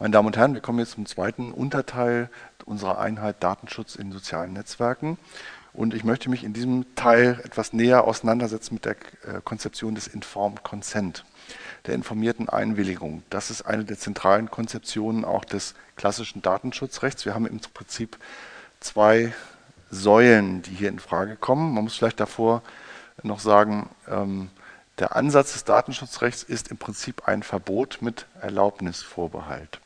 Meine Damen und Herren, wir kommen jetzt zum zweiten Unterteil unserer Einheit Datenschutz in sozialen Netzwerken. Und ich möchte mich in diesem Teil etwas näher auseinandersetzen mit der äh, Konzeption des Informed Consent, der informierten Einwilligung. Das ist eine der zentralen Konzeptionen auch des klassischen Datenschutzrechts. Wir haben im Prinzip zwei Säulen, die hier in Frage kommen. Man muss vielleicht davor noch sagen, ähm, der Ansatz des Datenschutzrechts ist im Prinzip ein Verbot mit Erlaubnisvorbehalt.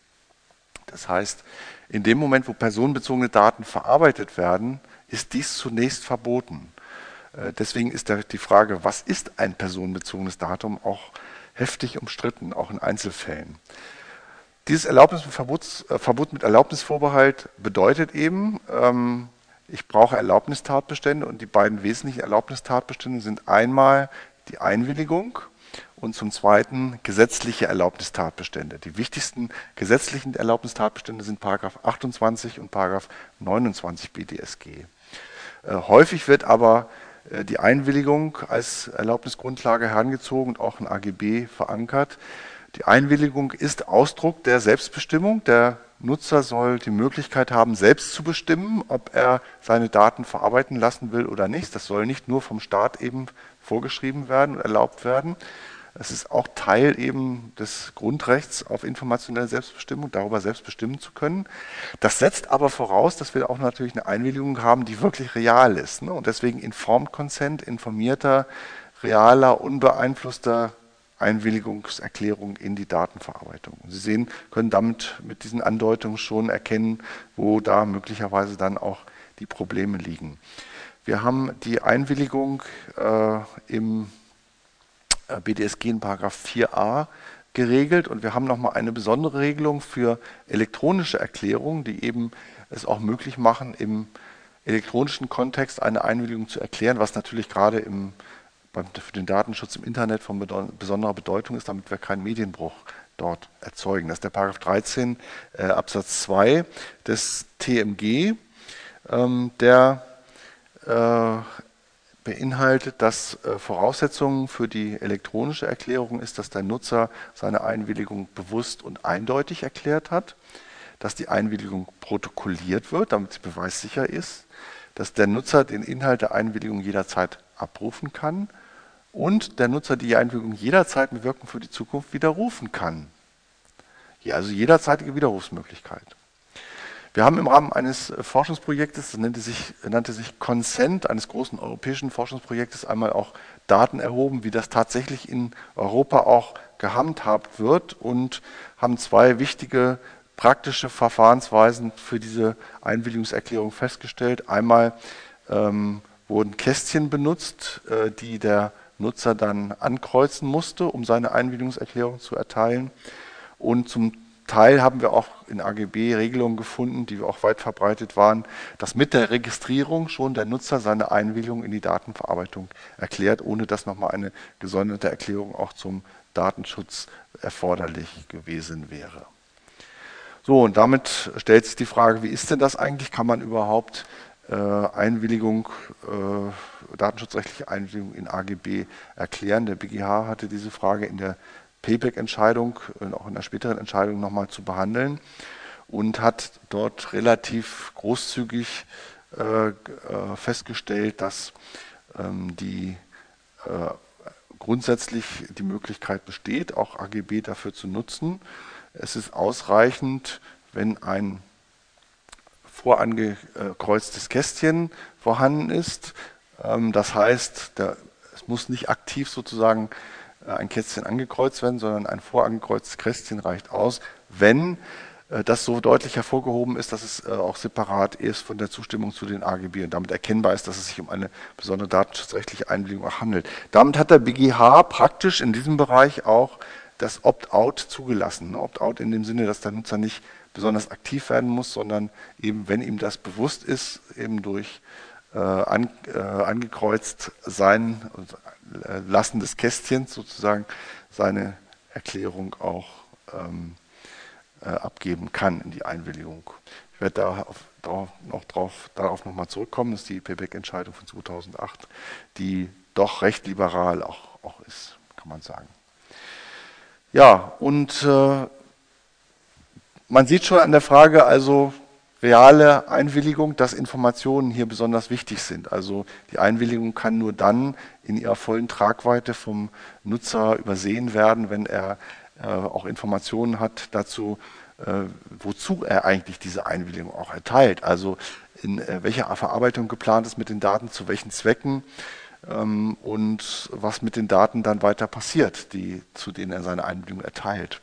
Das heißt, in dem Moment, wo personenbezogene Daten verarbeitet werden, ist dies zunächst verboten. Äh, deswegen ist die Frage, was ist ein personenbezogenes Datum, auch heftig umstritten, auch in Einzelfällen. Dieses Erlaubnisverbot äh, mit Erlaubnisvorbehalt bedeutet eben, ähm, ich brauche Erlaubnistatbestände und die beiden wesentlichen Erlaubnistatbestände sind einmal die Einwilligung und zum Zweiten gesetzliche Erlaubnistatbestände. Die wichtigsten gesetzlichen Erlaubnistatbestände sind 28 und 29 BDSG. Äh, häufig wird aber äh, die Einwilligung als Erlaubnisgrundlage herangezogen und auch in AGB verankert. Die Einwilligung ist Ausdruck der Selbstbestimmung. Der Nutzer soll die Möglichkeit haben, selbst zu bestimmen, ob er seine Daten verarbeiten lassen will oder nicht. Das soll nicht nur vom Staat eben vorgeschrieben werden und erlaubt werden. Es ist auch Teil eben des Grundrechts auf informationelle Selbstbestimmung, darüber selbst bestimmen zu können. Das setzt aber voraus, dass wir auch natürlich eine Einwilligung haben, die wirklich real ist. Ne? Und deswegen Informed Consent, informierter, realer, unbeeinflusster Einwilligungserklärung in die Datenverarbeitung. Sie sehen, können damit mit diesen Andeutungen schon erkennen, wo da möglicherweise dann auch die Probleme liegen. Wir haben die Einwilligung äh, im BDSG in 4a geregelt und wir haben nochmal eine besondere Regelung für elektronische Erklärungen, die eben es auch möglich machen, im elektronischen Kontext eine Einwilligung zu erklären, was natürlich gerade im, beim, für den Datenschutz im Internet von besonderer Bedeutung ist, damit wir keinen Medienbruch dort erzeugen. Das ist der Paragraph 13 äh, Absatz 2 des TMG, ähm, der äh, beinhaltet, dass äh, Voraussetzungen für die elektronische Erklärung ist, dass der Nutzer seine Einwilligung bewusst und eindeutig erklärt hat, dass die Einwilligung protokolliert wird, damit sie beweissicher ist, dass der Nutzer den Inhalt der Einwilligung jederzeit abrufen kann und der Nutzer die Einwilligung jederzeit mit Wirkung für die Zukunft widerrufen kann. Also jederzeitige Widerrufsmöglichkeit. Wir haben im Rahmen eines äh, Forschungsprojektes, das nannte sich, nannte sich Consent, eines großen europäischen Forschungsprojektes, einmal auch Daten erhoben, wie das tatsächlich in Europa auch gehandhabt wird und haben zwei wichtige praktische Verfahrensweisen für diese Einwilligungserklärung festgestellt. Einmal ähm, wurden Kästchen benutzt, äh, die der Nutzer dann ankreuzen musste, um seine Einwilligungserklärung zu erteilen. Und zum Teil haben wir auch in AGB Regelungen gefunden, die auch weit verbreitet waren, dass mit der Registrierung schon der Nutzer seine Einwilligung in die Datenverarbeitung erklärt, ohne dass nochmal eine gesonderte Erklärung auch zum Datenschutz erforderlich gewesen wäre. So, und damit stellt sich die Frage, wie ist denn das eigentlich? Kann man überhaupt äh, Einwilligung, äh, datenschutzrechtliche Einwilligung in AGB erklären? Der BGH hatte diese Frage in der Payback-Entscheidung und auch in der späteren Entscheidung nochmal zu behandeln und hat dort relativ großzügig äh, äh, festgestellt, dass ähm, die äh, grundsätzlich die Möglichkeit besteht, auch AGB dafür zu nutzen. Es ist ausreichend, wenn ein vorangekreuztes Kästchen vorhanden ist. Ähm, das heißt, der, es muss nicht aktiv sozusagen äh, ein Kästchen angekreuzt werden, sondern ein vorangekreuztes Kästchen reicht aus, wenn äh, das so deutlich hervorgehoben ist, dass es äh, auch separat ist von der Zustimmung zu den AGB und damit erkennbar ist, dass es sich um eine besondere datenschutzrechtliche Einwilligung handelt. Damit hat der BGH praktisch in diesem Bereich auch das Opt-out zugelassen. Opt-out in dem Sinne, dass der Nutzer nicht besonders aktiv werden muss, sondern eben, wenn ihm das bewusst ist, eben durch äh, an, äh, angekreuzt sein äh, Lassen des Kästchens sozusagen seine Erklärung auch ähm, äh, abgeben kann in die Einwilligung. Ich werde darauf, darauf noch drauf, darauf nochmal zurückkommen. Das ist die Payback-Entscheidung von 2008, die doch recht liberal auch, auch ist, kann man sagen. Ja, und äh, man sieht schon an der Frage, also reale Einwilligung, dass Informationen hier besonders wichtig sind. Also die Einwilligung kann nur dann in ihrer vollen Tragweite vom Nutzer übersehen werden, wenn er äh, auch Informationen hat dazu, äh, wozu er eigentlich diese Einwilligung auch erteilt. Also in äh, welcher Verarbeitung geplant ist mit den Daten, zu welchen Zwecken ähm, und was mit den Daten dann weiter passiert, die, zu denen er seine Einwilligung erteilt.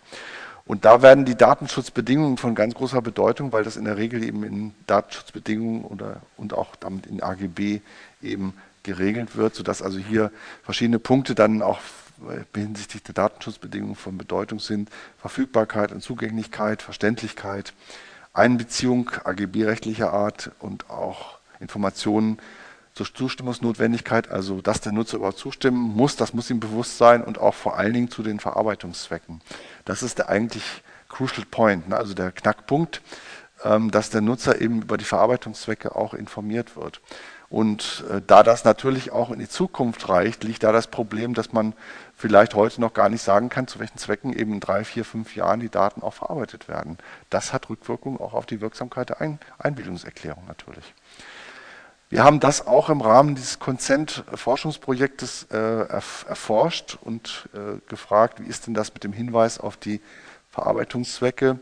Und da werden die Datenschutzbedingungen von ganz großer Bedeutung, weil das in der Regel eben in Datenschutzbedingungen oder, und auch damit in AGB eben geregelt wird, sodass also hier verschiedene Punkte dann auch hinsichtlich der Datenschutzbedingungen von Bedeutung sind. Verfügbarkeit und Zugänglichkeit, Verständlichkeit, Einbeziehung AGB-rechtlicher Art und auch Informationen zur Zustimmungsnotwendigkeit, also dass der Nutzer überhaupt zustimmen muss, das muss ihm bewusst sein und auch vor allen Dingen zu den Verarbeitungszwecken. Das ist der eigentlich Crucial Point, ne, also der Knackpunkt, ähm, dass der Nutzer eben über die Verarbeitungszwecke auch informiert wird. Und äh, da das natürlich auch in die Zukunft reicht, liegt da das Problem, dass man vielleicht heute noch gar nicht sagen kann, zu welchen Zwecken eben in drei, vier, fünf Jahren die Daten auch verarbeitet werden. Das hat Rückwirkungen auch auf die Wirksamkeit der Ein Einbildungserklärung natürlich. Wir haben das auch im Rahmen dieses Consent-Forschungsprojektes äh, erf erforscht und äh, gefragt, wie ist denn das mit dem Hinweis auf die Verarbeitungszwecke.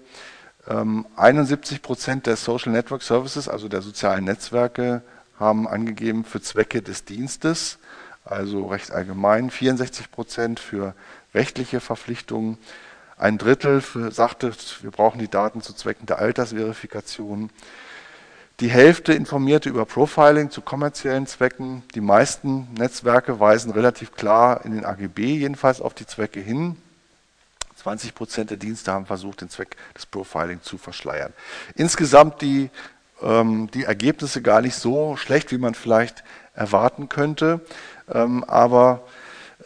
Ähm, 71 Prozent der Social Network Services, also der sozialen Netzwerke, haben angegeben für Zwecke des Dienstes, also recht allgemein, 64 Prozent für rechtliche Verpflichtungen, ein Drittel für, sagte, wir brauchen die Daten zu Zwecken der Altersverifikation. Die Hälfte informierte über Profiling zu kommerziellen Zwecken. Die meisten Netzwerke weisen relativ klar in den AGB jedenfalls auf die Zwecke hin. 20 Prozent der Dienste haben versucht, den Zweck des Profiling zu verschleiern. Insgesamt die, ähm, die Ergebnisse gar nicht so schlecht, wie man vielleicht erwarten könnte. Ähm, aber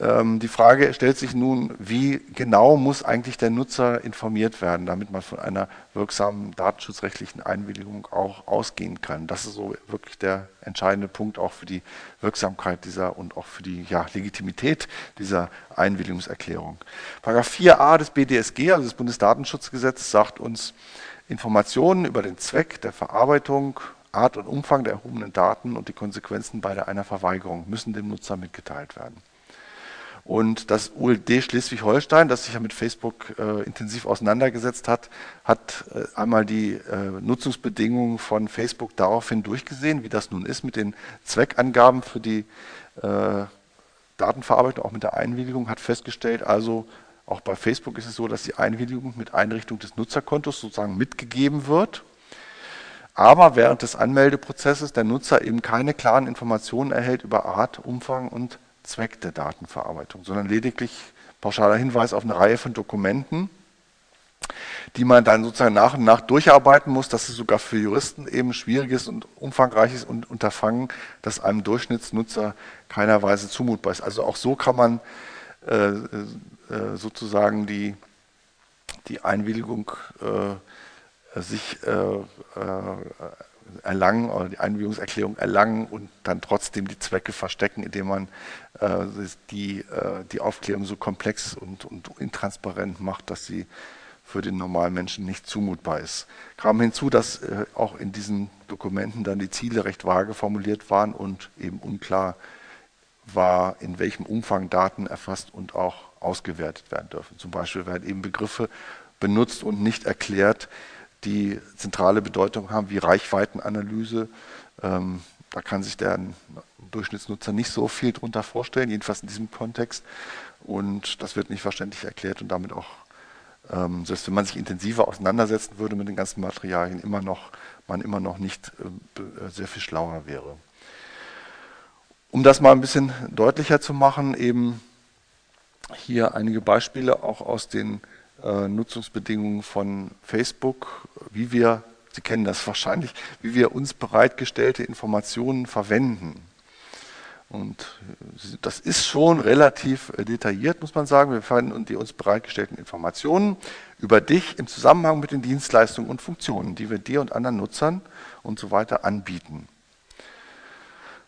die Frage stellt sich nun, wie genau muss eigentlich der Nutzer informiert werden, damit man von einer wirksamen datenschutzrechtlichen Einwilligung auch ausgehen kann. Das ist so wirklich der entscheidende Punkt auch für die Wirksamkeit dieser und auch für die ja, Legitimität dieser Einwilligungserklärung. Paragraph 4a des BDSG, also des Bundesdatenschutzgesetzes, sagt uns, Informationen über den Zweck der Verarbeitung, Art und Umfang der erhobenen Daten und die Konsequenzen bei einer Verweigerung müssen dem Nutzer mitgeteilt werden. Und das ULD Schleswig-Holstein, das sich ja mit Facebook äh, intensiv auseinandergesetzt hat, hat äh, einmal die äh, Nutzungsbedingungen von Facebook daraufhin durchgesehen, wie das nun ist mit den Zweckangaben für die äh, Datenverarbeitung, auch mit der Einwilligung, hat festgestellt, also auch bei Facebook ist es so, dass die Einwilligung mit Einrichtung des Nutzerkontos sozusagen mitgegeben wird. Aber während des Anmeldeprozesses der Nutzer eben keine klaren Informationen erhält über Art, Umfang und Zweck der Datenverarbeitung, sondern lediglich pauschaler Hinweis auf eine Reihe von Dokumenten, die man dann sozusagen nach und nach durcharbeiten muss. Das ist sogar für Juristen eben schwieriges und umfangreiches Unterfangen, das einem Durchschnittsnutzer keiner Weise zumutbar ist. Also auch so kann man äh, äh, sozusagen die, die Einwilligung äh, sich äh, äh, erlangen oder die Einwilligungserklärung erlangen und dann trotzdem die Zwecke verstecken, indem man äh, die, äh, die Aufklärung so komplex und, und intransparent macht, dass sie für den normalen Menschen nicht zumutbar ist. Kam hinzu, dass äh, auch in diesen Dokumenten dann die Ziele recht vage formuliert waren und eben unklar war, in welchem Umfang Daten erfasst und auch ausgewertet werden dürfen. Zum Beispiel werden eben Begriffe benutzt und nicht erklärt, die zentrale Bedeutung haben, wie Reichweitenanalyse. Ähm, da kann sich der Durchschnittsnutzer nicht so viel drunter vorstellen, jedenfalls in diesem Kontext. Und das wird nicht verständlich erklärt und damit auch, ähm, selbst wenn man sich intensiver auseinandersetzen würde mit den ganzen Materialien, immer noch, man immer noch nicht äh, sehr viel schlauer wäre. Um das mal ein bisschen deutlicher zu machen, eben hier einige Beispiele auch aus den äh, Nutzungsbedingungen von Facebook, wie wir, Sie kennen das wahrscheinlich, wie wir uns bereitgestellte Informationen verwenden. Und äh, das ist schon relativ äh, detailliert, muss man sagen. Wir verwenden die uns bereitgestellten Informationen über dich im Zusammenhang mit den Dienstleistungen und Funktionen, die wir dir und anderen Nutzern und so weiter anbieten.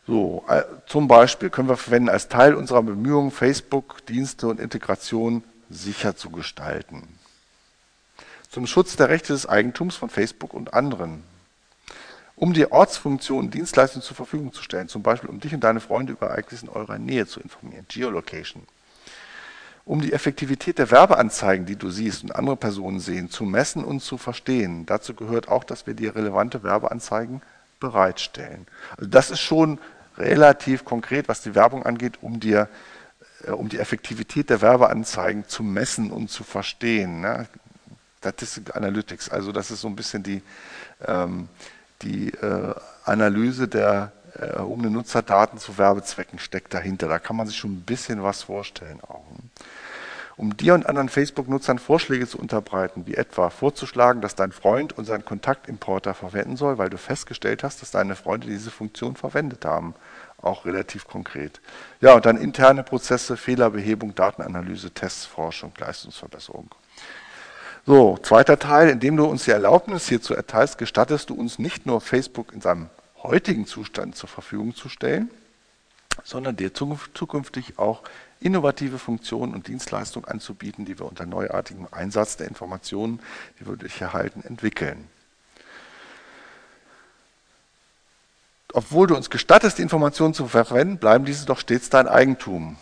So, zum Beispiel können wir verwenden als Teil unserer Bemühungen, Facebook, Dienste und Integration sicher zu gestalten. zum Schutz der Rechte des Eigentums von Facebook und anderen. Um die Ortsfunktion Dienstleistungen zur Verfügung zu stellen, zum Beispiel um dich und deine Freunde über Ereignisse in eurer Nähe zu informieren, Geolocation. Um die Effektivität der Werbeanzeigen, die du siehst und andere Personen sehen, zu messen und zu verstehen. Dazu gehört auch, dass wir dir relevante Werbeanzeigen bereitstellen. Also das ist schon relativ konkret, was die Werbung angeht, um dir um die Effektivität der Werbeanzeigen zu messen und zu verstehen. Ne? Statistic Analytics, also das ist so ein bisschen die, ähm, die äh, Analyse der erhobenen Nutzerdaten zu Werbezwecken steckt dahinter. Da kann man sich schon ein bisschen was vorstellen auch. Ne? Um dir und anderen Facebook-Nutzern Vorschläge zu unterbreiten, wie etwa vorzuschlagen, dass dein Freund unseren Kontaktimporter verwenden soll, weil du festgestellt hast, dass deine Freunde diese Funktion verwendet haben. Auch relativ konkret. Ja, und dann interne Prozesse, Fehlerbehebung, Datenanalyse, Tests, Forschung, Leistungsverbesserung. So, zweiter Teil, indem du uns die Erlaubnis hierzu erteilst, gestattest du uns nicht nur Facebook in seinem heutigen Zustand zur Verfügung zu stellen, sondern dir zukünftig auch innovative Funktionen und Dienstleistungen anzubieten, die wir unter neuartigem Einsatz der Informationen, die wir durch erhalten, entwickeln. Obwohl du uns gestattest, die Informationen zu verwenden, bleiben diese doch stets dein Eigentum.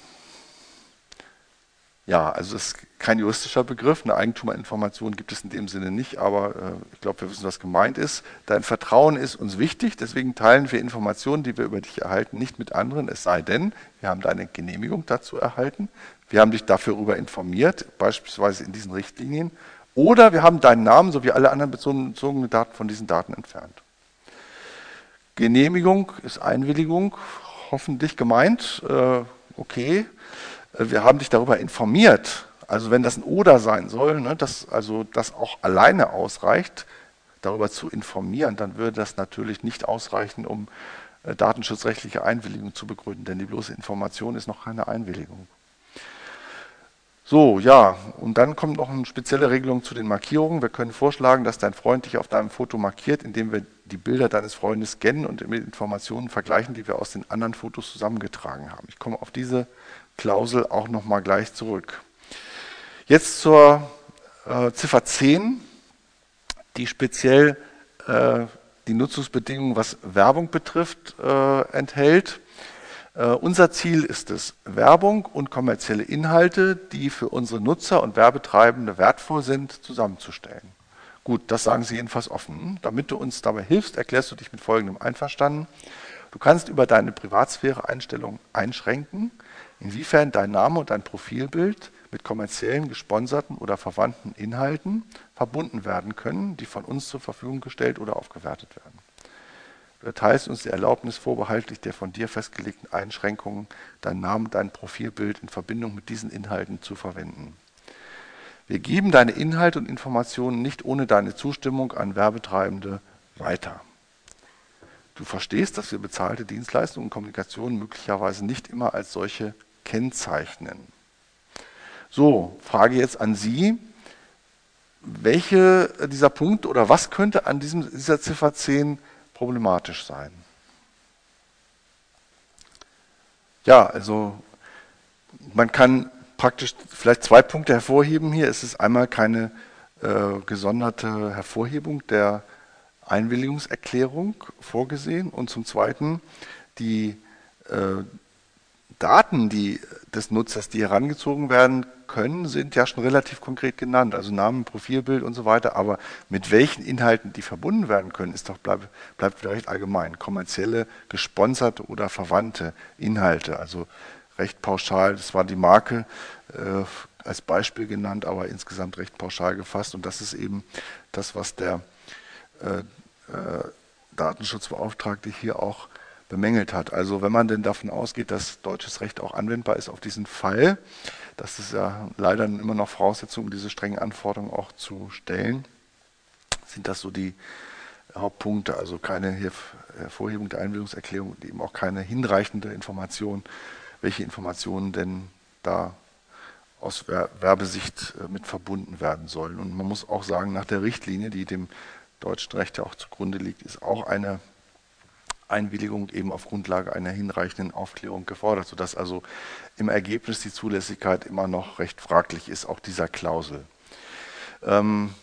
Ja, also es ist kein juristischer Begriff. Eine Eigentumerinformation gibt es in dem Sinne nicht, aber äh, ich glaube, wir wissen, was gemeint ist. Dein Vertrauen ist uns wichtig, deswegen teilen wir Informationen, die wir über dich erhalten, nicht mit anderen, es sei denn, wir haben deine Genehmigung dazu erhalten, wir haben dich dafür darüber informiert, beispielsweise in diesen Richtlinien, oder wir haben deinen Namen sowie alle anderen bezogenen Daten von diesen Daten entfernt. Genehmigung ist Einwilligung, hoffentlich gemeint, äh, okay. Äh, wir haben dich darüber informiert. Also wenn das ein Oder sein soll, ne, dass also das auch alleine ausreicht, darüber zu informieren, dann würde das natürlich nicht ausreichen, um äh, datenschutzrechtliche Einwilligung zu begründen, denn die bloße Information ist noch keine Einwilligung. So, ja, und dann kommt noch eine spezielle Regelung zu den Markierungen. Wir können vorschlagen, dass dein Freund dich auf deinem Foto markiert, indem wir die Bilder deines Freundes scannen und mit Informationen vergleichen, die wir aus den anderen Fotos zusammengetragen haben. Ich komme auf diese Klausel auch nochmal gleich zurück. Jetzt zur äh, Ziffer 10, die speziell äh, die Nutzungsbedingungen, was Werbung betrifft, äh, enthält. Äh, unser Ziel ist es, Werbung und kommerzielle Inhalte, die für unsere Nutzer und Werbetreibende wertvoll sind, zusammenzustellen. Gut, das sagen Sie jedenfalls offen. Damit du uns dabei hilfst, erklärst du dich mit Folgendem einverstanden. Du kannst über deine Privatsphäre-Einstellung einschränken, inwiefern dein Name und dein Profilbild mit kommerziellen, gesponserten oder verwandten Inhalten verbunden werden können, die von uns zur Verfügung gestellt oder aufgewertet werden. Du erteilst uns die Erlaubnis vorbehaltlich der von dir festgelegten Einschränkungen, deinen Namen, dein Profilbild in Verbindung mit diesen Inhalten zu verwenden. Wir geben deine Inhalte und Informationen nicht ohne deine Zustimmung an Werbetreibende weiter. Du verstehst, dass wir bezahlte Dienstleistungen und Kommunikation möglicherweise nicht immer als solche kennzeichnen. So, Frage jetzt an Sie. Welche dieser Punkte oder was könnte an diesem, dieser Ziffer 10 problematisch sein? Ja, also man kann praktisch vielleicht zwei Punkte hervorheben hier. Es ist einmal keine äh, gesonderte Hervorhebung der Einwilligungserklärung vorgesehen und zum Zweiten die äh, Daten die, des Nutzers, die herangezogen werden können, sind ja schon relativ konkret genannt, also Namen, Profilbild und so weiter, aber mit welchen Inhalten die verbunden werden können, ist doch bleib, bleibt recht allgemein. Kommerzielle, gesponserte oder verwandte Inhalte, also recht pauschal, das war die Marke äh, als Beispiel genannt, aber insgesamt recht pauschal gefasst. Und das ist eben das, was der äh, äh, Datenschutzbeauftragte hier auch bemängelt hat. Also wenn man denn davon ausgeht, dass deutsches Recht auch anwendbar ist auf diesen Fall, das ist ja leider immer noch Voraussetzung, um diese strengen Anforderungen auch zu stellen, sind das so die Hauptpunkte, also keine Hervorhebung der Einwilligungserklärung und eben auch keine hinreichende Information, welche Informationen denn da aus Werbesicht äh, mit verbunden werden sollen. Und man muss auch sagen, nach der Richtlinie, die dem deutschen Recht ja auch zugrunde liegt, ist auch eine Einwilligung eben auf Grundlage einer hinreichenden Aufklärung gefordert, sodass also im Ergebnis die Zulässigkeit immer noch recht fraglich ist, auch dieser Klausel. Ähm,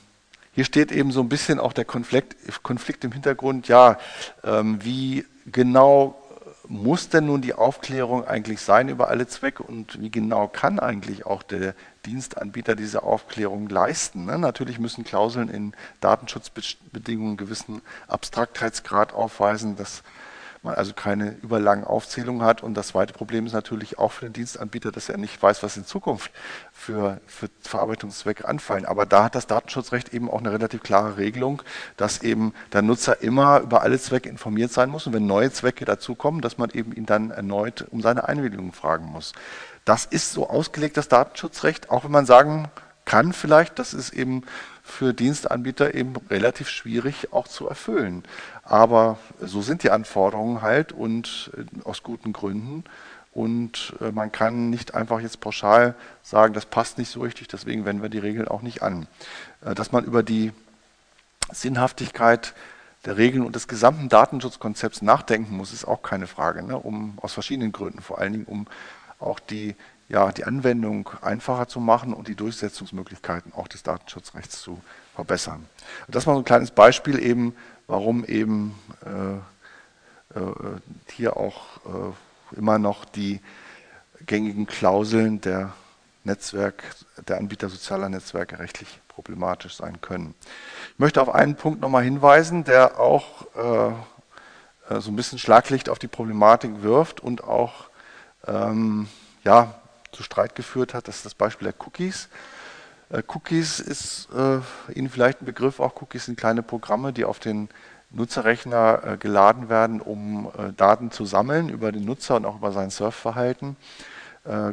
hier steht eben so ein bisschen auch der Konflikt, Konflikt im Hintergrund, ja, ähm, wie genau muss denn nun die Aufklärung eigentlich sein über alle Zwecke und wie genau kann eigentlich auch der Dienstanbieter diese Aufklärung leisten? Ne? Natürlich müssen Klauseln in Datenschutzbedingungen einen gewissen Abstraktheitsgrad aufweisen, dass man also keine überlangen Aufzählungen hat. Und das zweite Problem ist natürlich auch für den Dienstanbieter, dass er nicht weiß, was in Zukunft für, für Verarbeitungszwecke anfallen. Aber da hat das Datenschutzrecht eben auch eine relativ klare Regelung, dass eben der Nutzer immer über alle Zwecke informiert sein muss und wenn neue Zwecke dazukommen, dass man eben ihn dann erneut um seine Einwilligung fragen muss. Das ist so ausgelegt, das Datenschutzrecht, auch wenn man sagen kann vielleicht, das ist eben für Dienstanbieter eben relativ schwierig auch zu erfüllen. Aber so sind die Anforderungen halt und äh, aus guten Gründen. Und äh, man kann nicht einfach jetzt pauschal sagen, das passt nicht so richtig, deswegen wenden wir die Regeln auch nicht an. Äh, dass man über die Sinnhaftigkeit der Regeln und des gesamten Datenschutzkonzepts nachdenken muss, ist auch keine Frage, ne? um, aus verschiedenen Gründen, vor allen Dingen um auch die ja, die Anwendung einfacher zu machen und die Durchsetzungsmöglichkeiten auch des Datenschutzrechts zu verbessern. Das war so ein kleines Beispiel eben, warum eben äh, äh, hier auch äh, immer noch die gängigen Klauseln der Netzwerk, der Anbieter sozialer Netzwerke rechtlich problematisch sein können. Ich möchte auf einen Punkt nochmal hinweisen, der auch äh, äh, so ein bisschen Schlaglicht auf die Problematik wirft und auch ähm, ja, zu Streit geführt hat. Das ist das Beispiel der Cookies. Äh, Cookies ist äh, Ihnen vielleicht ein Begriff. Auch Cookies sind kleine Programme, die auf den Nutzerrechner äh, geladen werden, um Daten zu sammeln über den Nutzer und auch über sein Surfverhalten.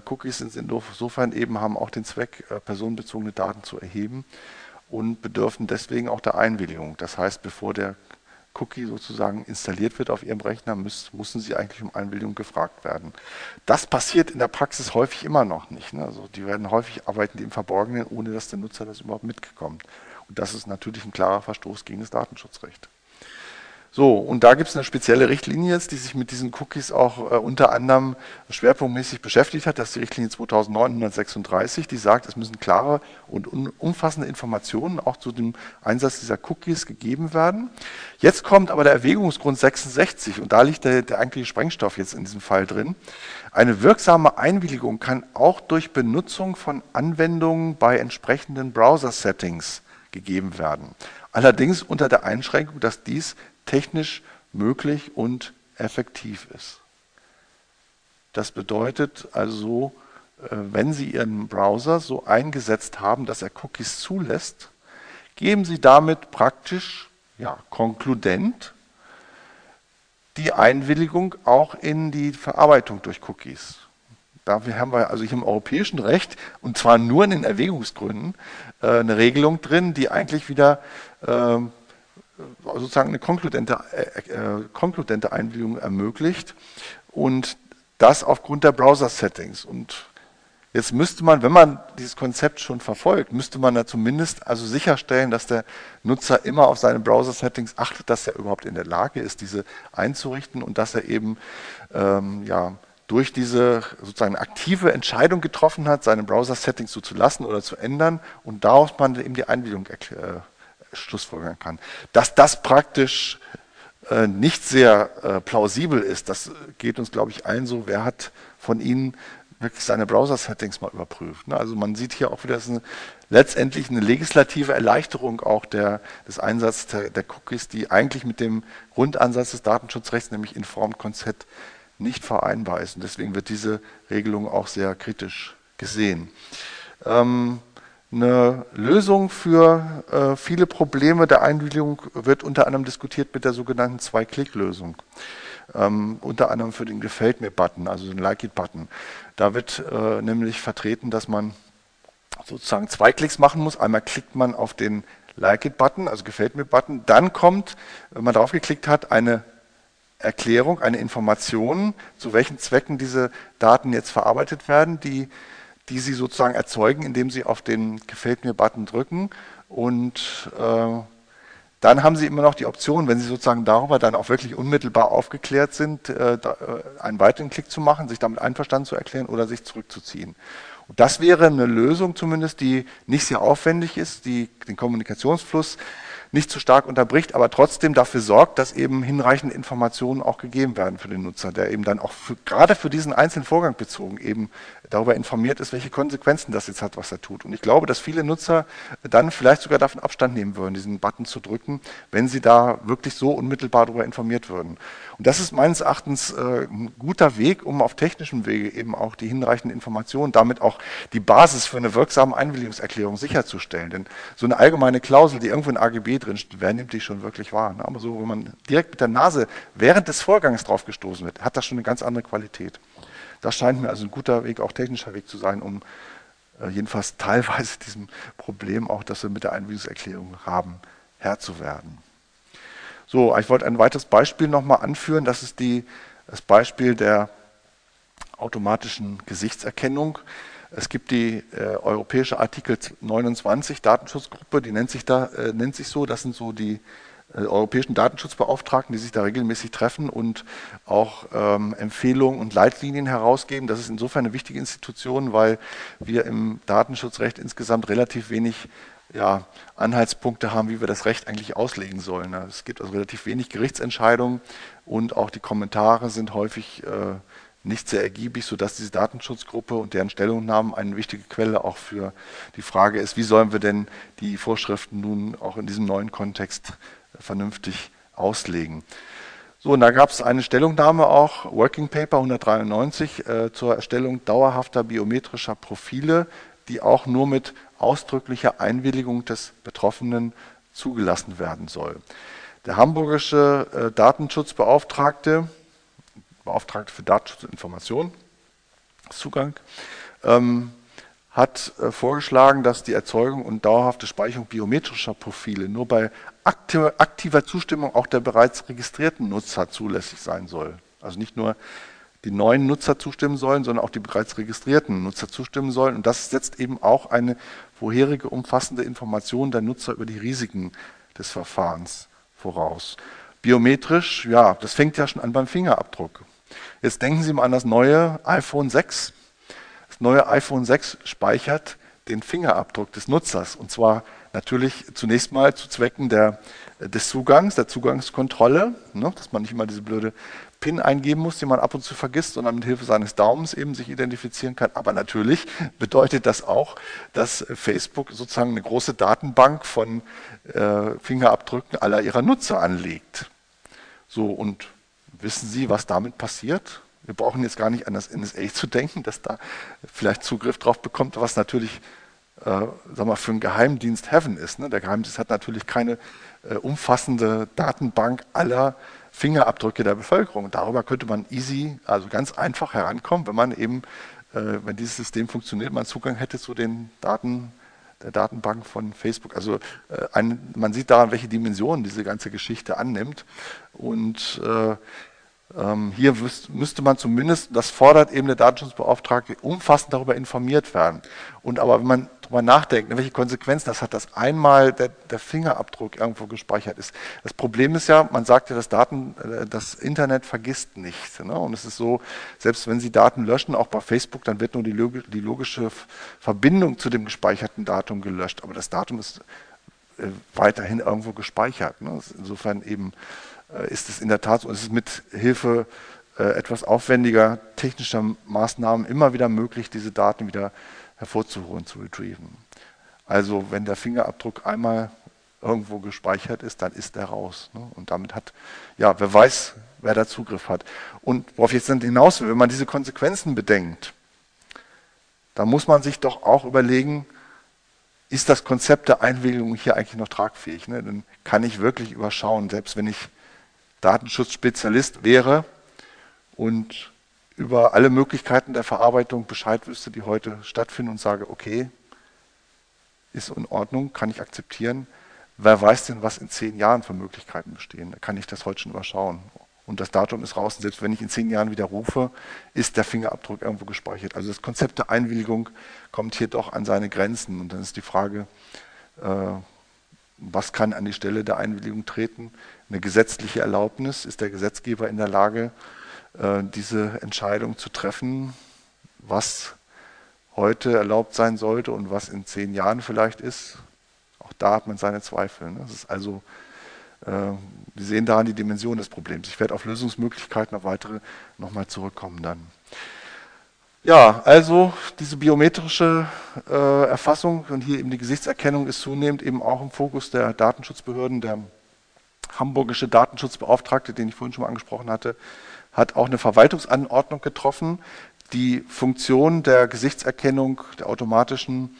Cookies sind insofern eben haben auch den Zweck, personenbezogene Daten zu erheben und bedürfen deswegen auch der Einwilligung. Das heißt, bevor der Cookie sozusagen installiert wird auf Ihrem Rechner, müssen, müssen Sie eigentlich um Einwilligung gefragt werden. Das passiert in der Praxis häufig immer noch nicht. Ne? Also die werden häufig arbeiten im Verborgenen, ohne dass der Nutzer das überhaupt mitbekommt. Und das ist natürlich ein klarer Verstoß gegen das Datenschutzrecht. So, und da gibt es eine spezielle Richtlinie jetzt, die sich mit diesen Cookies auch äh, unter anderem schwerpunktmäßig beschäftigt hat. Das ist die Richtlinie 2936, die sagt, es müssen klare und umfassende Informationen auch zu dem Einsatz dieser Cookies gegeben werden. Jetzt kommt aber der Erwägungsgrund 66 und da liegt der, der eigentliche Sprengstoff jetzt in diesem Fall drin. Eine wirksame Einwilligung kann auch durch Benutzung von Anwendungen bei entsprechenden Browser-Settings gegeben werden. Allerdings unter der Einschränkung, dass dies technisch möglich und effektiv ist. Das bedeutet also, äh, wenn Sie Ihren Browser so eingesetzt haben, dass er Cookies zulässt, geben Sie damit praktisch, ja, konkludent die Einwilligung auch in die Verarbeitung durch Cookies. Dafür haben wir also hier im europäischen Recht, und zwar nur in den Erwägungsgründen, äh, eine Regelung drin, die eigentlich wieder ähm, sozusagen eine konkludente, äh, äh, konkludente Einwilligung ermöglicht und das aufgrund der Browser-Settings. Und jetzt müsste man, wenn man dieses Konzept schon verfolgt, müsste man da zumindest also sicherstellen, dass der Nutzer immer auf seine Browser-Settings achtet, dass er überhaupt in der Lage ist, diese einzurichten und dass er eben ähm, ja, durch diese sozusagen aktive Entscheidung getroffen hat, seine Browser-Settings so zu lassen oder zu ändern und daraus man eben die Einwilligung erklärt schlussfolgern kann. Dass das praktisch äh, nicht sehr äh, plausibel ist, das geht uns, glaube ich, allen so. Wer hat von Ihnen wirklich seine Browser-Settings mal überprüft? Ne? Also man sieht hier auch wieder, das eine, letztendlich eine legislative Erleichterung auch der, des Einsatzes der, der, Cookies, die eigentlich mit dem Grundansatz des Datenschutzrechts, nämlich Informed Consent, nicht vereinbar ist. Und deswegen wird diese Regelung auch sehr kritisch gesehen. Ähm, eine Lösung für äh, viele Probleme der Einwilligung wird unter anderem diskutiert mit der sogenannten Zwei-Klick-Lösung. Ähm, unter anderem für den Gefällt mir-Button, also den Like-It-Button. Da wird äh, nämlich vertreten, dass man sozusagen zwei Klicks machen muss. Einmal klickt man auf den Like-It-Button, also Gefällt mir-Button. Dann kommt, wenn man drauf geklickt hat, eine Erklärung, eine Information, zu welchen Zwecken diese Daten jetzt verarbeitet werden, die die Sie sozusagen erzeugen, indem Sie auf den Gefällt mir-Button drücken. Und äh, dann haben Sie immer noch die Option, wenn Sie sozusagen darüber dann auch wirklich unmittelbar aufgeklärt sind, äh, da, äh, einen weiteren Klick zu machen, sich damit einverstanden zu erklären oder sich zurückzuziehen. Und das wäre eine Lösung zumindest, die nicht sehr aufwendig ist, die den Kommunikationsfluss nicht zu stark unterbricht, aber trotzdem dafür sorgt, dass eben hinreichend Informationen auch gegeben werden für den Nutzer, der eben dann auch für, gerade für diesen einzelnen Vorgang bezogen eben darüber informiert ist, welche Konsequenzen das jetzt hat, was er tut. Und ich glaube, dass viele Nutzer dann vielleicht sogar davon Abstand nehmen würden, diesen Button zu drücken, wenn sie da wirklich so unmittelbar darüber informiert würden. Und das ist meines Erachtens äh, ein guter Weg, um auf technischem Wege eben auch die hinreichenden Informationen, damit auch die Basis für eine wirksame Einwilligungserklärung sicherzustellen. Denn so eine allgemeine Klausel, die irgendwo in AGB drin steht, wer nimmt die schon wirklich wahr? Ne? Aber so, wenn man direkt mit der Nase während des Vorgangs drauf gestoßen wird, hat das schon eine ganz andere Qualität. Das scheint mir also ein guter Weg, auch technischer Weg zu sein, um äh, jedenfalls teilweise diesem Problem, auch das wir mit der Einwilligungserklärung haben, Herr zu werden. So, ich wollte ein weiteres Beispiel nochmal anführen. Das ist die, das Beispiel der automatischen Gesichtserkennung. Es gibt die äh, europäische Artikel 29 Datenschutzgruppe, die nennt sich, da, äh, nennt sich so. Das sind so die europäischen Datenschutzbeauftragten, die sich da regelmäßig treffen und auch ähm, Empfehlungen und Leitlinien herausgeben. Das ist insofern eine wichtige Institution, weil wir im Datenschutzrecht insgesamt relativ wenig ja, Anhaltspunkte haben, wie wir das Recht eigentlich auslegen sollen. Es gibt also relativ wenig Gerichtsentscheidungen und auch die Kommentare sind häufig äh, nicht sehr ergiebig, sodass diese Datenschutzgruppe und deren Stellungnahmen eine wichtige Quelle auch für die Frage ist, wie sollen wir denn die Vorschriften nun auch in diesem neuen Kontext vernünftig auslegen. So, und da gab es eine Stellungnahme auch, Working Paper 193, äh, zur Erstellung dauerhafter biometrischer Profile, die auch nur mit ausdrücklicher Einwilligung des Betroffenen zugelassen werden soll. Der hamburgische äh, Datenschutzbeauftragte, Beauftragte für Datenschutz und Information, Zugang, ähm, hat äh, vorgeschlagen, dass die Erzeugung und dauerhafte Speicherung biometrischer Profile nur bei aktiver, Zustimmung auch der bereits registrierten Nutzer zulässig sein soll. Also nicht nur die neuen Nutzer zustimmen sollen, sondern auch die bereits registrierten Nutzer zustimmen sollen. Und das setzt eben auch eine vorherige umfassende Information der Nutzer über die Risiken des Verfahrens voraus. Biometrisch, ja, das fängt ja schon an beim Fingerabdruck. Jetzt denken Sie mal an das neue iPhone 6. Das neue iPhone 6 speichert den Fingerabdruck des Nutzers und zwar natürlich zunächst mal zu Zwecken der, des Zugangs, der Zugangskontrolle, ne, dass man nicht immer diese blöde PIN eingeben muss, die man ab und zu vergisst, sondern mit Hilfe seines Daumens eben sich identifizieren kann. Aber natürlich bedeutet das auch, dass Facebook sozusagen eine große Datenbank von äh, Fingerabdrücken aller ihrer Nutzer anlegt. So, und wissen Sie, was damit passiert? Wir brauchen jetzt gar nicht an das NSA zu denken, dass da vielleicht Zugriff drauf bekommt, was natürlich äh, sag mal, für einen Geheimdienst Heaven ist. Ne? Der Geheimdienst hat natürlich keine äh, umfassende Datenbank aller Fingerabdrücke der Bevölkerung. Darüber könnte man easy, also ganz einfach herankommen, wenn man eben, äh, wenn dieses System funktioniert, man Zugang hätte zu den Daten der Datenbank von Facebook. Also äh, ein, man sieht daran, welche Dimensionen diese ganze Geschichte annimmt. Und äh, hier müsste man zumindest, das fordert eben der Datenschutzbeauftragte, umfassend darüber informiert werden. Und aber wenn man darüber nachdenkt, welche Konsequenzen das hat, dass einmal der, der, Fingerabdruck irgendwo gespeichert ist. Das Problem ist ja, man sagt ja, das, Daten, äh, das Internet vergisst nicht. Ne? Und es ist so, selbst wenn Sie Daten löschen, auch bei Facebook, dann wird nur die, die logische Verbindung zu dem gespeicherten Datum gelöscht. Aber das Datum ist äh, weiterhin irgendwo gespeichert. Ne? Insofern eben ist es in der Tat so, es ist mit Hilfe äh, etwas aufwendiger technischer Maßnahmen immer wieder möglich, diese Daten wieder hervorzuholen, zu retrieven. Also wenn der Fingerabdruck einmal irgendwo gespeichert ist, dann ist er raus. Ne? Und damit hat, ja, wer weiß, wer da Zugriff hat. Und worauf ich jetzt hinaus will, wenn man diese Konsequenzen bedenkt, dann muss man sich doch auch überlegen, ist das Konzept der Einwilligung hier eigentlich noch tragfähig? Ne? Dann kann ich wirklich überschauen, selbst wenn ich Datenschutzspezialist wäre und über alle Möglichkeiten der Verarbeitung Bescheid wüsste, die heute stattfinden und sage, okay, ist in Ordnung, kann ich akzeptieren. Wer weiß denn, was in zehn Jahren für Möglichkeiten bestehen? Da kann ich das heute schon überschauen. Und das Datum ist raus. Und selbst wenn ich in zehn Jahren wieder rufe, ist der Fingerabdruck irgendwo gespeichert. Also das Konzept der Einwilligung kommt hier doch an seine Grenzen. Und dann ist die Frage, äh, was kann an die Stelle der Einwilligung treten? Eine gesetzliche Erlaubnis? Ist der Gesetzgeber in der Lage, äh, diese Entscheidung zu treffen? Was heute erlaubt sein sollte und was in zehn Jahren vielleicht ist, auch da hat man seine Zweifel. Ne? Das ist also, äh, wir sehen daran die Dimension des Problems. Ich werde auf Lösungsmöglichkeiten, auf weitere nochmal zurückkommen dann. Ja, also diese biometrische äh, Erfassung und hier eben die Gesichtserkennung ist zunehmend eben auch im Fokus der Datenschutzbehörden. Der hamburgische Datenschutzbeauftragte, den ich vorhin schon mal angesprochen hatte, hat auch eine Verwaltungsanordnung getroffen, die Funktion der Gesichtserkennung, der automatischen,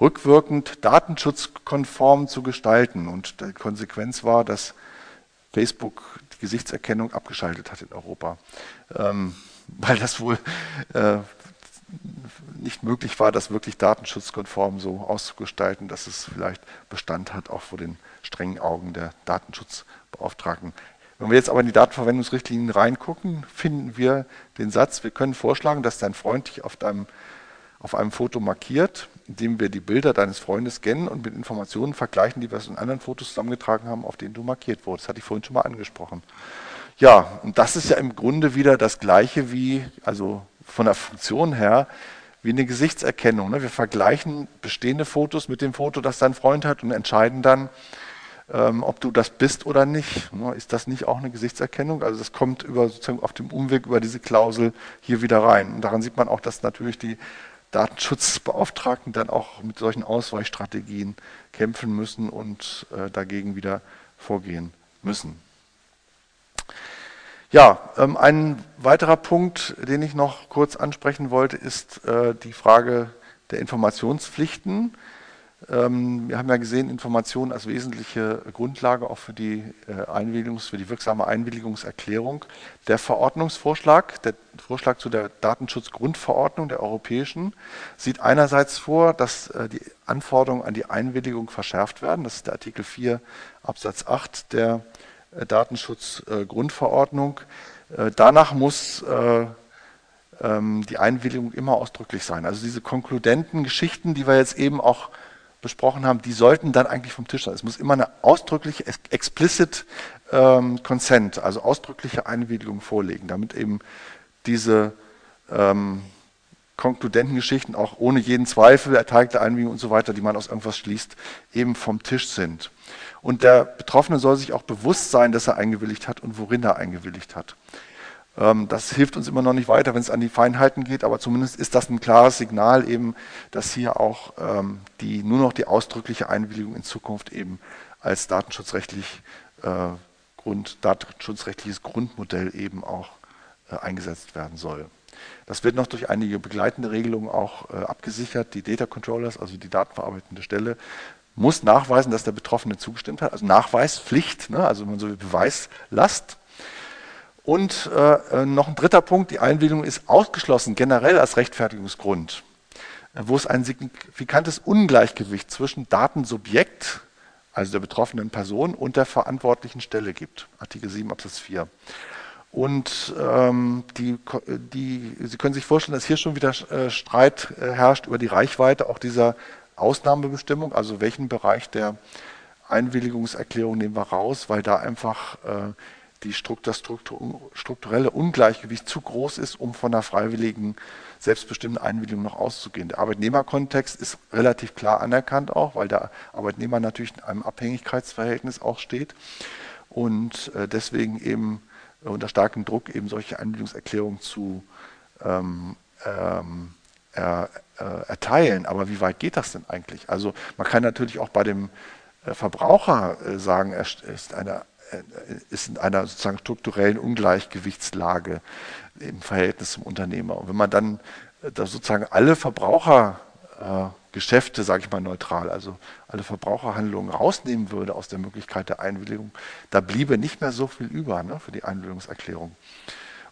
rückwirkend datenschutzkonform zu gestalten. Und die Konsequenz war, dass Facebook die Gesichtserkennung abgeschaltet hat in Europa, ähm, weil das wohl äh, nicht möglich war, das wirklich datenschutzkonform so auszugestalten, dass es vielleicht Bestand hat, auch vor den strengen Augen der Datenschutzbeauftragten. Wenn wir jetzt aber in die Datenverwendungsrichtlinien reingucken, finden wir den Satz, wir können vorschlagen, dass dein Freund dich auf, deinem, auf einem Foto markiert, indem wir die Bilder deines Freundes scannen und mit Informationen vergleichen, die wir aus anderen Fotos zusammengetragen haben, auf denen du markiert wurdest. Das hatte ich vorhin schon mal angesprochen. Ja, und das ist ja im Grunde wieder das Gleiche wie, also von der Funktion her, wie eine Gesichtserkennung. Ne? Wir vergleichen bestehende Fotos mit dem Foto, das dein Freund hat und entscheiden dann, ähm, ob du das bist oder nicht. Ne? Ist das nicht auch eine Gesichtserkennung? Also das kommt über sozusagen auf dem Umweg über diese Klausel hier wieder rein. Und daran sieht man auch, dass natürlich die Datenschutzbeauftragten dann auch mit solchen Ausweichstrategien kämpfen müssen und äh, dagegen wieder vorgehen müssen. Ja, ähm, ein weiterer Punkt, den ich noch kurz ansprechen wollte, ist äh, die Frage der Informationspflichten. Ähm, wir haben ja gesehen, Informationen als wesentliche Grundlage auch für die äh, Einwilligungs-, für die wirksame Einwilligungserklärung. Der Verordnungsvorschlag, der Vorschlag zu der Datenschutzgrundverordnung der europäischen, sieht einerseits vor, dass äh, die Anforderungen an die Einwilligung verschärft werden. Das ist der Artikel 4 Absatz 8 der äh, Datenschutzgrundverordnung. Danach muss ähm, die Einwilligung immer ausdrücklich sein. Also diese konkludenten Geschichten, die wir jetzt eben auch besprochen haben, die sollten dann eigentlich vom Tisch sein. Es muss immer eine ausdrückliche, explicit ähm, Consent, also ausdrückliche Einwilligung vorlegen, damit eben diese ähm, konkludenten Geschichten auch ohne jeden Zweifel, erteilte Einwilligung und so weiter, die man aus irgendwas schließt, eben vom Tisch sind. Und der Betroffene soll sich auch bewusst sein, dass er eingewilligt hat und worin er eingewilligt hat. Ähm, das hilft uns immer noch nicht weiter, wenn es an die Feinheiten geht, aber zumindest ist das ein klares Signal eben, dass hier auch ähm, die, nur noch die ausdrückliche Einwilligung in Zukunft eben als datenschutzrechtlich, äh, Grund, datenschutzrechtliches Grundmodell eben auch äh, eingesetzt werden soll. Das wird noch durch einige begleitende Regelungen auch äh, abgesichert. Die Data Controllers, also die datenverarbeitende Stelle, muss nachweisen, dass der Betroffene zugestimmt hat. Also Nachweispflicht, ne? also man so wie Beweislast und äh, noch ein dritter Punkt, die Einwilligung ist ausgeschlossen generell als Rechtfertigungsgrund, äh, wo es ein signifikantes Ungleichgewicht zwischen Datensubjekt, also der betroffenen Person, und der verantwortlichen Stelle gibt. Artikel 7 Absatz 4. Und ähm, die, die, Sie können sich vorstellen, dass hier schon wieder äh, Streit äh, herrscht über die Reichweite auch dieser Ausnahmebestimmung, also welchen Bereich der Einwilligungserklärung nehmen wir raus, weil da einfach äh, die Struktur, strukturelle Ungleichgewicht zu groß ist, um von einer freiwilligen, selbstbestimmten Einwilligung noch auszugehen. Der Arbeitnehmerkontext ist relativ klar anerkannt auch, weil der Arbeitnehmer natürlich in einem Abhängigkeitsverhältnis auch steht und äh, deswegen eben unter starkem Druck eben solche Einwilligungserklärungen zu ähm, ähm, er, äh, erteilen. Aber wie weit geht das denn eigentlich? Also man kann natürlich auch bei dem äh, Verbraucher äh, sagen, er ist eine ist in einer sozusagen strukturellen Ungleichgewichtslage im Verhältnis zum Unternehmer. Und wenn man dann äh, da sozusagen alle Verbrauchergeschäfte, äh, sage ich mal neutral, also alle Verbraucherhandlungen rausnehmen würde aus der Möglichkeit der Einwilligung, da bliebe nicht mehr so viel über ne, für die Einwilligungserklärung.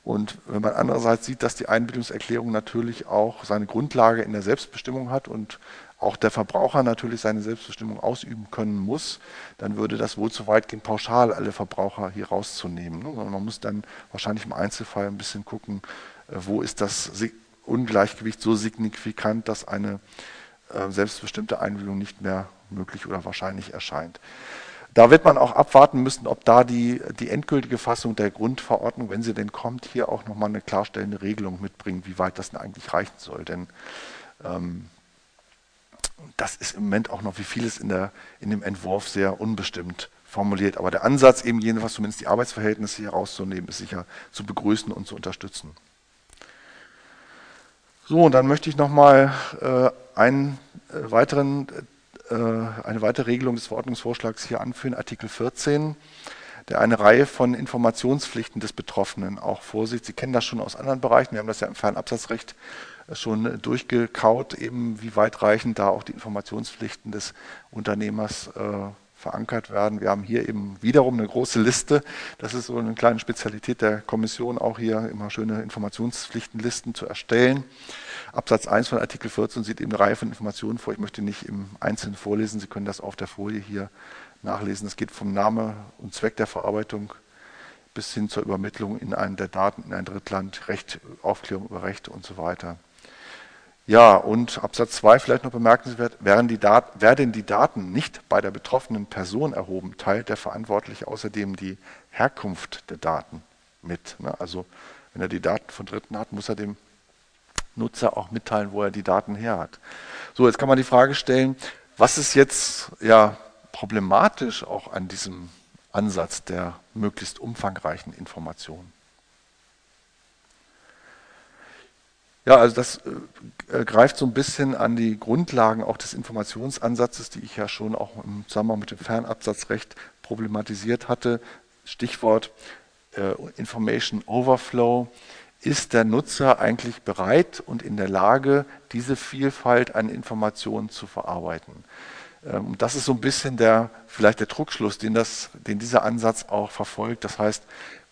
Und wenn man andererseits sieht, dass die Einwilligungserklärung natürlich auch seine Grundlage in der Selbstbestimmung hat und auch der Verbraucher natürlich seine Selbstbestimmung ausüben können muss, dann würde das wohl zu weit gehen, pauschal alle Verbraucher hier rauszunehmen. Ne? Man muss dann wahrscheinlich im Einzelfall ein bisschen gucken, äh, wo ist das Ungleichgewicht so signifikant, dass eine äh, selbstbestimmte Einwilligung nicht mehr möglich oder wahrscheinlich erscheint. Da wird man auch abwarten müssen, ob da die, die endgültige Fassung der Grundverordnung, wenn sie denn kommt, hier auch nochmal eine klarstellende Regelung mitbringt, wie weit das denn eigentlich reichen soll. Denn ähm, das ist im Moment auch noch wie vieles in, der, in dem Entwurf sehr unbestimmt formuliert. Aber der Ansatz, eben jedenfalls zumindest die Arbeitsverhältnisse hier rauszunehmen, ist sicher zu begrüßen und zu unterstützen. So, und dann möchte ich nochmal äh, einen äh, weiteren, eine weitere Regelung des Verordnungsvorschlags hier anführen, Artikel 14, der eine Reihe von Informationspflichten des Betroffenen auch vorsieht. Sie kennen das schon aus anderen Bereichen, wir haben das ja im Fernabsatzrecht schon durchgekaut, eben wie weitreichend da auch die Informationspflichten des Unternehmers äh, verankert werden. Wir haben hier eben wiederum eine große Liste. Das ist so eine kleine Spezialität der Kommission, auch hier immer schöne Informationspflichtenlisten zu erstellen. Absatz 1 von Artikel 14 sieht eben eine Reihe von Informationen vor. Ich möchte nicht im Einzelnen vorlesen. Sie können das auf der Folie hier nachlesen. Es geht vom Name und Zweck der Verarbeitung bis hin zur Übermittlung in einen der Daten in ein Drittland, Recht, Aufklärung über Rechte und so weiter. Ja, und Absatz 2 vielleicht noch bemerkenswert, werden die, Dat werden die Daten nicht bei der betroffenen Person erhoben, teilt der Verantwortliche außerdem die Herkunft der Daten mit. Ne? Also wenn er die Daten von Dritten hat, muss er dem Nutzer auch mitteilen, wo er die Daten her hat. So, jetzt kann man die Frage stellen, was ist jetzt ja problematisch auch an diesem Ansatz der möglichst umfangreichen Informationen? Ja, also das äh, greift so ein bisschen an die Grundlagen auch des Informationsansatzes, die ich ja schon auch im Zusammenhang mit dem Fernabsatzrecht problematisiert hatte. Stichwort äh, Information Overflow. Ist der Nutzer eigentlich bereit und in der Lage, diese Vielfalt an Informationen zu verarbeiten? Ähm, das ist so ein bisschen der, vielleicht der Druckschluss, den, das, den dieser Ansatz auch verfolgt. Das heißt,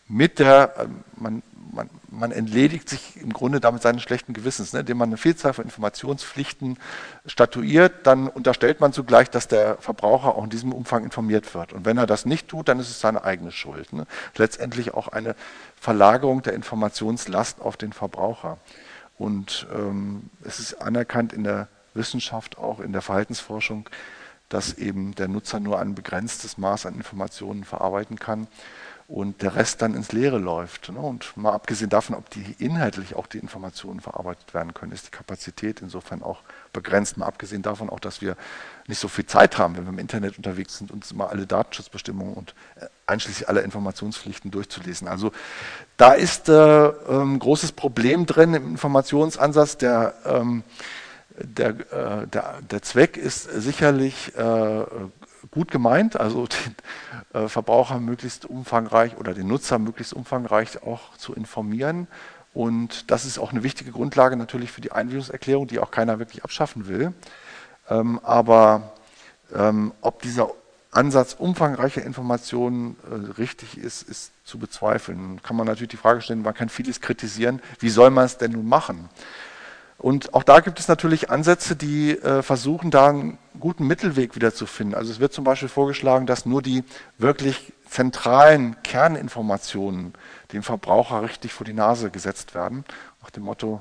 mit der, ähm, man, man, man entledigt sich im Grunde damit seines schlechten Gewissens, ne? indem man eine Vielzahl von Informationspflichten statuiert, dann unterstellt man zugleich, dass der Verbraucher auch in diesem Umfang informiert wird. Und wenn er das nicht tut, dann ist es seine eigene Schuld. Ne? Letztendlich auch eine Verlagerung der Informationslast auf den Verbraucher. Und ähm, es ist anerkannt in der Wissenschaft, auch in der Verhaltensforschung, dass eben der Nutzer nur ein begrenztes Maß an Informationen verarbeiten kann und der Rest dann ins Leere läuft. Ne? Und mal abgesehen davon, ob die inhaltlich auch die Informationen verarbeitet werden können, ist die Kapazität insofern auch begrenzt. Mal abgesehen davon auch, dass wir nicht so viel Zeit haben, wenn wir im Internet unterwegs sind, uns mal alle Datenschutzbestimmungen und äh, einschließlich aller Informationspflichten durchzulesen. Also da ist äh, ein ähm, großes Problem drin im Informationsansatz, der ähm, der, äh, der, der, Zweck ist sicherlich äh, gut gemeint, also den äh, Verbraucher möglichst umfangreich oder den Nutzer möglichst umfangreich auch zu informieren. Und das ist auch eine wichtige Grundlage natürlich für die Einwilligungserklärung, die auch keiner wirklich abschaffen will. Ähm, aber ähm, ob dieser Ansatz umfangreicher Informationen äh, richtig ist, ist zu bezweifeln. Kann man natürlich die Frage stellen, man kann vieles kritisieren, wie soll man es denn nun machen? Und auch da gibt es natürlich Ansätze, die äh, versuchen, da einen guten Mittelweg wieder zu finden. Also es wird zum Beispiel vorgeschlagen, dass nur die wirklich zentralen Kerninformationen dem Verbraucher richtig vor die Nase gesetzt werden. Nach dem Motto,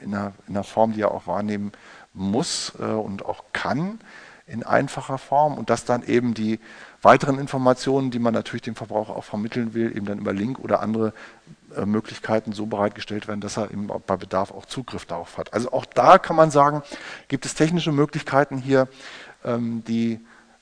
in einer, in einer Form, die er auch wahrnehmen muss äh, und auch kann, in einfacher Form. Und dass dann eben die weiteren Informationen, die man natürlich dem Verbraucher auch vermitteln will, eben dann über Link oder andere Möglichkeiten so bereitgestellt werden, dass er eben bei Bedarf auch Zugriff darauf hat. Also auch da kann man sagen, gibt es technische Möglichkeiten hier, ähm, die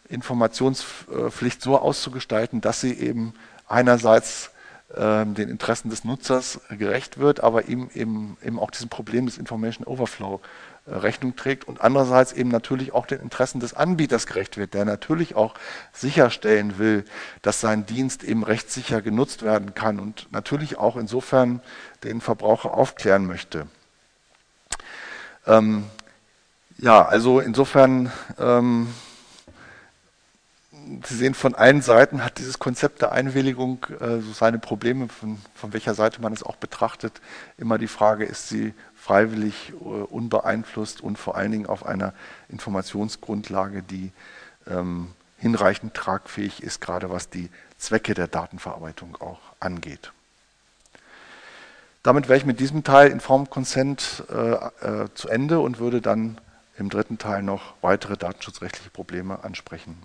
Informationspflicht so auszugestalten, dass sie eben einerseits ähm, den Interessen des Nutzers gerecht wird, aber ihm eben, eben auch diesem Problem des Information Overflow äh, Rechnung trägt und andererseits eben natürlich auch den Interessen des Anbieters gerecht wird, der natürlich auch sicherstellen will, dass sein Dienst eben rechtssicher genutzt werden kann und natürlich auch insofern den Verbraucher aufklären möchte. Ähm, ja, also insofern, ähm, Sie sehen, von allen Seiten hat dieses Konzept der Einwilligung äh, so seine Probleme, von, von welcher Seite man es auch betrachtet. Immer die Frage, ist sie freiwillig, äh, unbeeinflusst und vor allen Dingen auf einer Informationsgrundlage, die ähm, hinreichend tragfähig ist, gerade was die Zwecke der Datenverarbeitung auch angeht. Damit wäre ich mit diesem Teil Informed Consent äh, äh, zu Ende und würde dann im dritten Teil noch weitere datenschutzrechtliche Probleme ansprechen.